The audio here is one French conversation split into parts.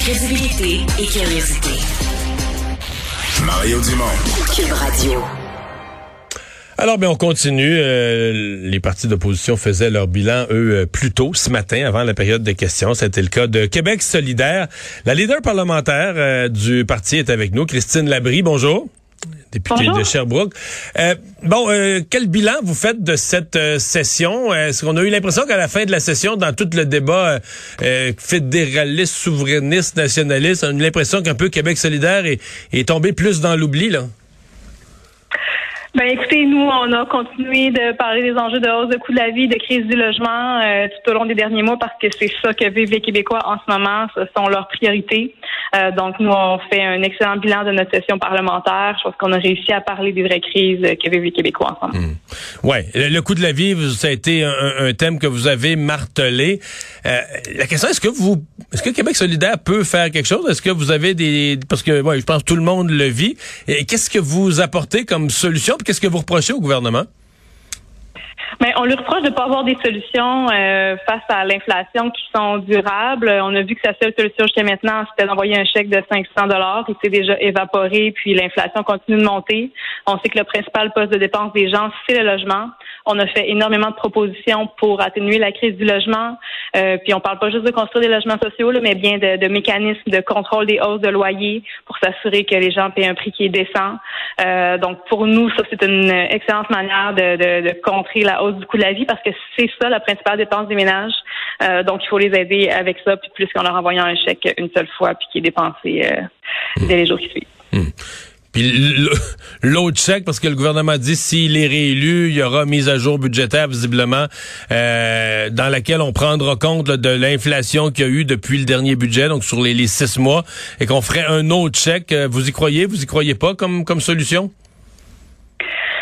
Crédibilité et curiosité. Mario Dumont. Cube Radio. Alors, bien, on continue. Euh, les partis d'opposition faisaient leur bilan, eux, euh, plus tôt, ce matin, avant la période de questions. C'était le cas de Québec solidaire. La leader parlementaire euh, du parti est avec nous, Christine Labrie. Bonjour député de Sherbrooke. Euh, bon, euh, quel bilan vous faites de cette euh, session? Est-ce qu'on a eu l'impression qu'à la fin de la session, dans tout le débat fédéraliste, souverainiste, nationaliste, on a eu l'impression qu'un peu Québec solidaire est, est tombé plus dans l'oubli, là? Ben écoutez, nous, on a continué de parler des enjeux de hausse de coût de la vie, de crise du logement euh, tout au long des derniers mois parce que c'est ça que vivent les Québécois en ce moment. Ce sont leurs priorités. Euh, donc, nous, on fait un excellent bilan de notre session parlementaire. Je pense qu'on a réussi à parler des vraies crises que vivent les Québécois en ce moment. Mmh. Ouais, le, coût de la vie, ça a été un, thème que vous avez martelé. Euh, la question, est-ce que vous, est-ce que Québec solidaire peut faire quelque chose? Est-ce que vous avez des, parce que, ouais, je pense que tout le monde le vit. Qu'est-ce que vous apportez comme solution? Qu'est-ce que vous reprochez au gouvernement? On lui reproche de ne pas avoir des solutions euh, face à l'inflation qui sont durables. On a vu que sa seule solution jusqu'à maintenant, c'était d'envoyer un chèque de 500 dollars. Il s'est déjà évaporé, puis l'inflation continue de monter. On sait que le principal poste de dépense des gens, c'est le logement. On a fait énormément de propositions pour atténuer la crise du logement. Euh, puis on parle pas juste de construire des logements sociaux, mais bien de, de, mécanismes de contrôle des hausses de loyer pour s'assurer que les gens paient un prix qui est décent. Euh, donc pour nous, ça c'est une excellente manière de, de, de contrer la hausse du coût de la vie parce que c'est ça la principale dépense des ménages. Euh, donc, il faut les aider avec ça, puis plus qu'en leur envoyant un chèque une seule fois, puis qui est dépensé euh, dès les jours qui suivent. Hmm. Puis l'autre chèque, parce que le gouvernement dit s'il est réélu, il y aura mise à jour budgétaire visiblement euh, dans laquelle on prendra compte de l'inflation qu'il y a eu depuis le dernier budget, donc sur les, les six mois, et qu'on ferait un autre chèque. Vous y croyez, vous y croyez pas comme, comme solution?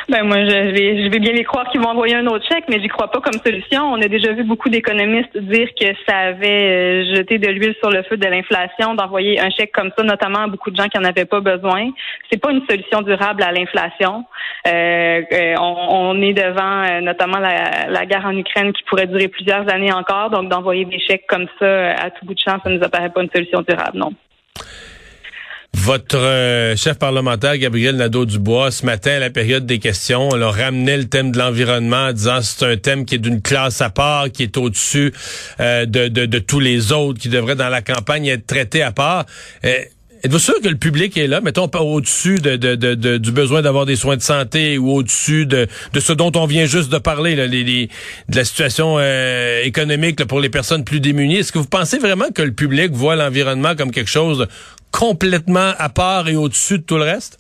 Ben moi, je vais, je vais bien les croire qu'ils vont envoyer un autre chèque, mais j'y crois pas comme solution. On a déjà vu beaucoup d'économistes dire que ça avait euh, jeté de l'huile sur le feu de l'inflation d'envoyer un chèque comme ça, notamment à beaucoup de gens qui en avaient pas besoin. C'est pas une solution durable à l'inflation. Euh, euh on, est devant notamment la, la, guerre en Ukraine qui pourrait durer plusieurs années encore, donc d'envoyer des chèques comme ça à tout bout de champ, ça nous apparaît pas une solution durable, non. Votre euh, chef parlementaire, Gabriel Nadeau-Dubois, ce matin, à la période des questions, on a ramené le thème de l'environnement en disant c'est un thème qui est d'une classe à part, qui est au-dessus euh, de, de, tous les autres, qui devrait, dans la campagne, être traité à part. Euh, êtes-vous sûr que le public est là, mettons, pas au-dessus de, de, du besoin d'avoir des soins de santé ou au-dessus de, ce dont on vient juste de parler, là, les, de la situation économique pour les personnes plus démunies? Est-ce que vous pensez vraiment que le public voit l'environnement comme quelque chose complètement à part et au-dessus de tout le reste?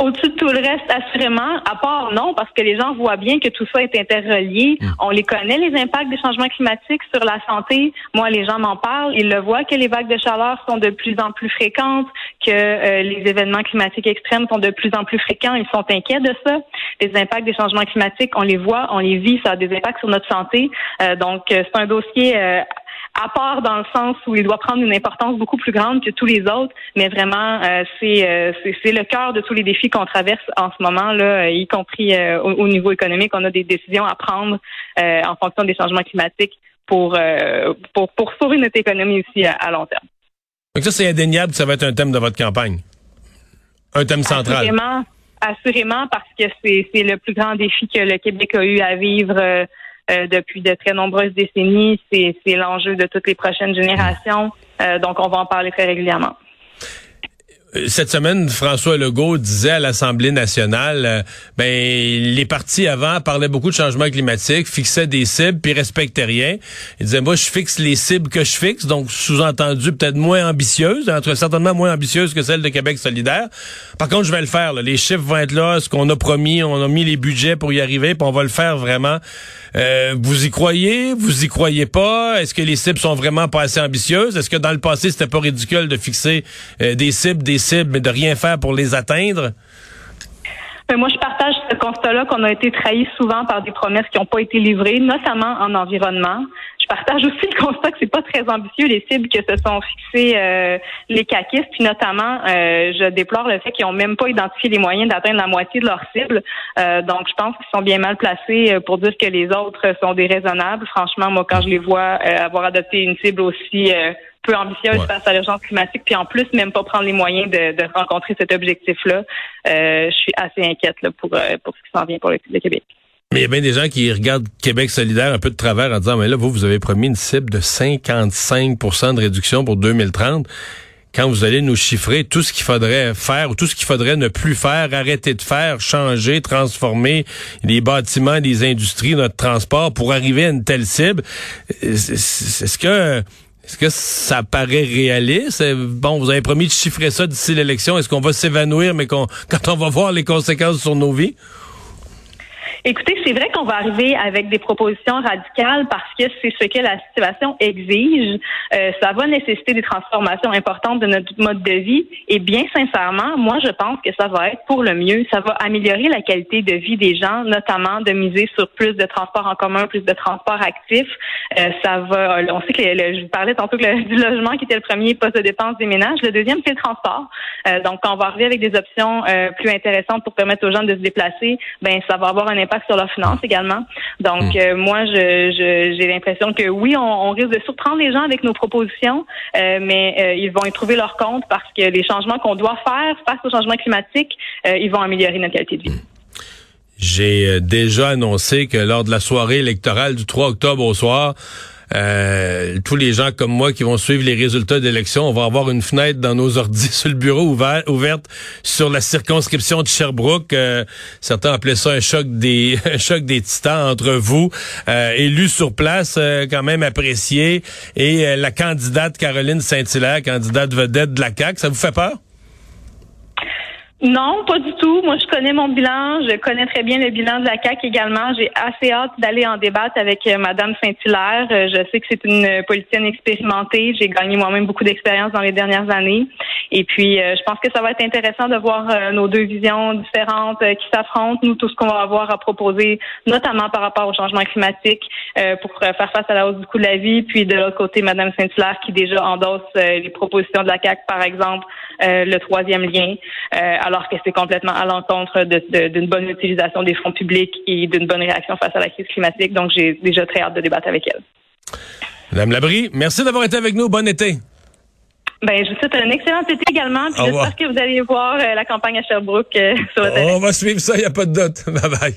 Au-dessus de tout le reste, assurément. À part, non, parce que les gens voient bien que tout ça est interrelié. Hmm. On les connaît, les impacts des changements climatiques sur la santé. Moi, les gens m'en parlent. Ils le voient que les vagues de chaleur sont de plus en plus fréquentes, que euh, les événements climatiques extrêmes sont de plus en plus fréquents. Ils sont inquiets de ça. Les impacts des changements climatiques, on les voit, on les vit. Ça a des impacts sur notre santé. Euh, donc, euh, c'est un dossier à part dans le sens où il doit prendre une importance beaucoup plus grande que tous les autres, mais vraiment euh, c'est c'est le cœur de tous les défis qu'on traverse en ce moment là, y compris euh, au, niveau économique, on a des décisions à prendre euh, en fonction des changements climatiques pour pour pour sauver notre économie aussi à, long terme. Donc ça c'est indéniable que ça va être un thème de votre campagne. Un thème central. Assurément, assurément parce que c'est c'est le plus grand défi que le Québec a eu à vivre euh, depuis de très nombreuses décennies. C'est, l'enjeu de toutes les prochaines générations. Euh, donc, on va en parler très régulièrement. Euh, cette semaine, François Legault disait à l'Assemblée nationale, euh, ben les partis avant parlaient beaucoup de changement climatique, fixaient des cibles, puis respectaient rien. Il disait, moi, je fixe les cibles que je fixe, donc sous-entendu peut-être moins ambitieuses, entre certainement moins ambitieuses que celles de Québec solidaire. Par contre, je vais le faire. Les chiffres vont être là, ce qu'on a promis, on a mis les budgets pour y arriver, puis on va le faire vraiment. Euh, vous y croyez? Vous y croyez pas? Est-ce que les cibles sont vraiment pas assez ambitieuses? Est-ce que dans le passé, c'était pas ridicule de fixer des cibles, des cibles, mais de rien faire pour les atteindre? Ben, moi, je partage ce constat-là qu'on a été trahi souvent par des promesses qui n'ont pas été livrées, notamment en environnement. Je partage aussi le constat que c'est pas très ambitieux les cibles que se sont fixées euh, les caquistes, puis notamment, euh, je déplore le fait qu'ils n'ont même pas identifié les moyens d'atteindre la moitié de leur cible. Euh, donc, je pense qu'ils sont bien mal placés pour dire que les autres sont déraisonnables. Franchement, moi, quand je les vois avoir adopté une cible aussi peu ambitieuse face à l'urgence climatique, puis en plus même pas prendre les moyens de, rencontrer cet objectif-là. Euh, je suis assez inquiète là, pour, euh, pour ce qui s'en vient pour le, Québec. Mais il y a bien des gens qui regardent Québec solidaire un peu de travers en disant, mais là, vous, vous avez promis une cible de 55% de réduction pour 2030 quand vous allez nous chiffrer tout ce qu'il faudrait faire ou tout ce qu'il faudrait ne plus faire, arrêter de faire, changer, transformer les bâtiments, les industries, notre transport pour arriver à une telle cible, est-ce que est-ce que ça paraît réaliste? Bon, vous avez promis de chiffrer ça d'ici l'élection. Est-ce qu'on va s'évanouir, mais quand on va voir les conséquences sur nos vies? Écoutez, c'est vrai qu'on va arriver avec des propositions radicales parce que c'est ce que la situation exige. Euh, ça va nécessiter des transformations importantes de notre mode de vie. Et bien sincèrement, moi, je pense que ça va être pour le mieux. Ça va améliorer la qualité de vie des gens, notamment de miser sur plus de transports en commun, plus de transports actifs. Euh, ça va. On sait que je vous parlais tantôt que le, du logement qui était le premier poste de dépense des ménages. Le deuxième, c'est le transport. Euh, donc, quand on va arriver avec des options plus intéressantes pour permettre aux gens de se déplacer, ben ça va avoir un impact sur leurs finances également. Donc, hmm. euh, moi, je, j'ai l'impression que oui, on, risque de surprendre les gens avec nos propositions, euh, mais euh, ils vont y trouver leur compte parce que les changements qu'on doit faire face au changement climatique, ils vont améliorer notre qualité de vie. J'ai déjà annoncé que lors de la soirée électorale du 3 octobre au soir, euh, tous les gens comme moi qui vont suivre les résultats d'élection, on va avoir une fenêtre dans nos ordi sur le bureau ouvert, ouverte sur la circonscription de Sherbrooke. Euh, certains appelaient ça un choc des un choc des titans entre vous, euh, élus sur place, euh, quand même apprécié, et la candidate Caroline Saint-Hilaire, candidate vedette de la CAQ. Ça vous fait peur? Non, pas du tout. Moi, je connais mon bilan. Je connais très bien le bilan de la CAQ également. J'ai assez hâte d'aller en débattre avec euh, Madame Saint-Hilaire. Euh, je sais que c'est une politicienne expérimentée. J'ai gagné moi-même beaucoup d'expérience dans les dernières années. Et puis, euh, je pense que ça va être intéressant de voir nos deux visions différentes qui s'affrontent. Nous, tout ce qu'on va avoir à proposer, notamment par rapport au changement climatique, pour faire face à la hausse du coût de la vie. Puis, de l'autre côté, Madame Saint-Hilaire qui déjà endosse les propositions de la CAQ, par exemple, le troisième lien alors que c'est complètement à l'encontre d'une bonne utilisation des fonds publics et d'une bonne réaction face à la crise climatique. Donc, j'ai déjà très hâte de débattre avec elle. Madame Labrie, merci d'avoir été avec nous. Bon été. Ben, je vous souhaite un excellent été également. Puis j'espère que vous allez voir euh, la campagne à Sherbrooke euh, sur le terrain. On va suivre ça, il n'y a pas de doute. Bye bye.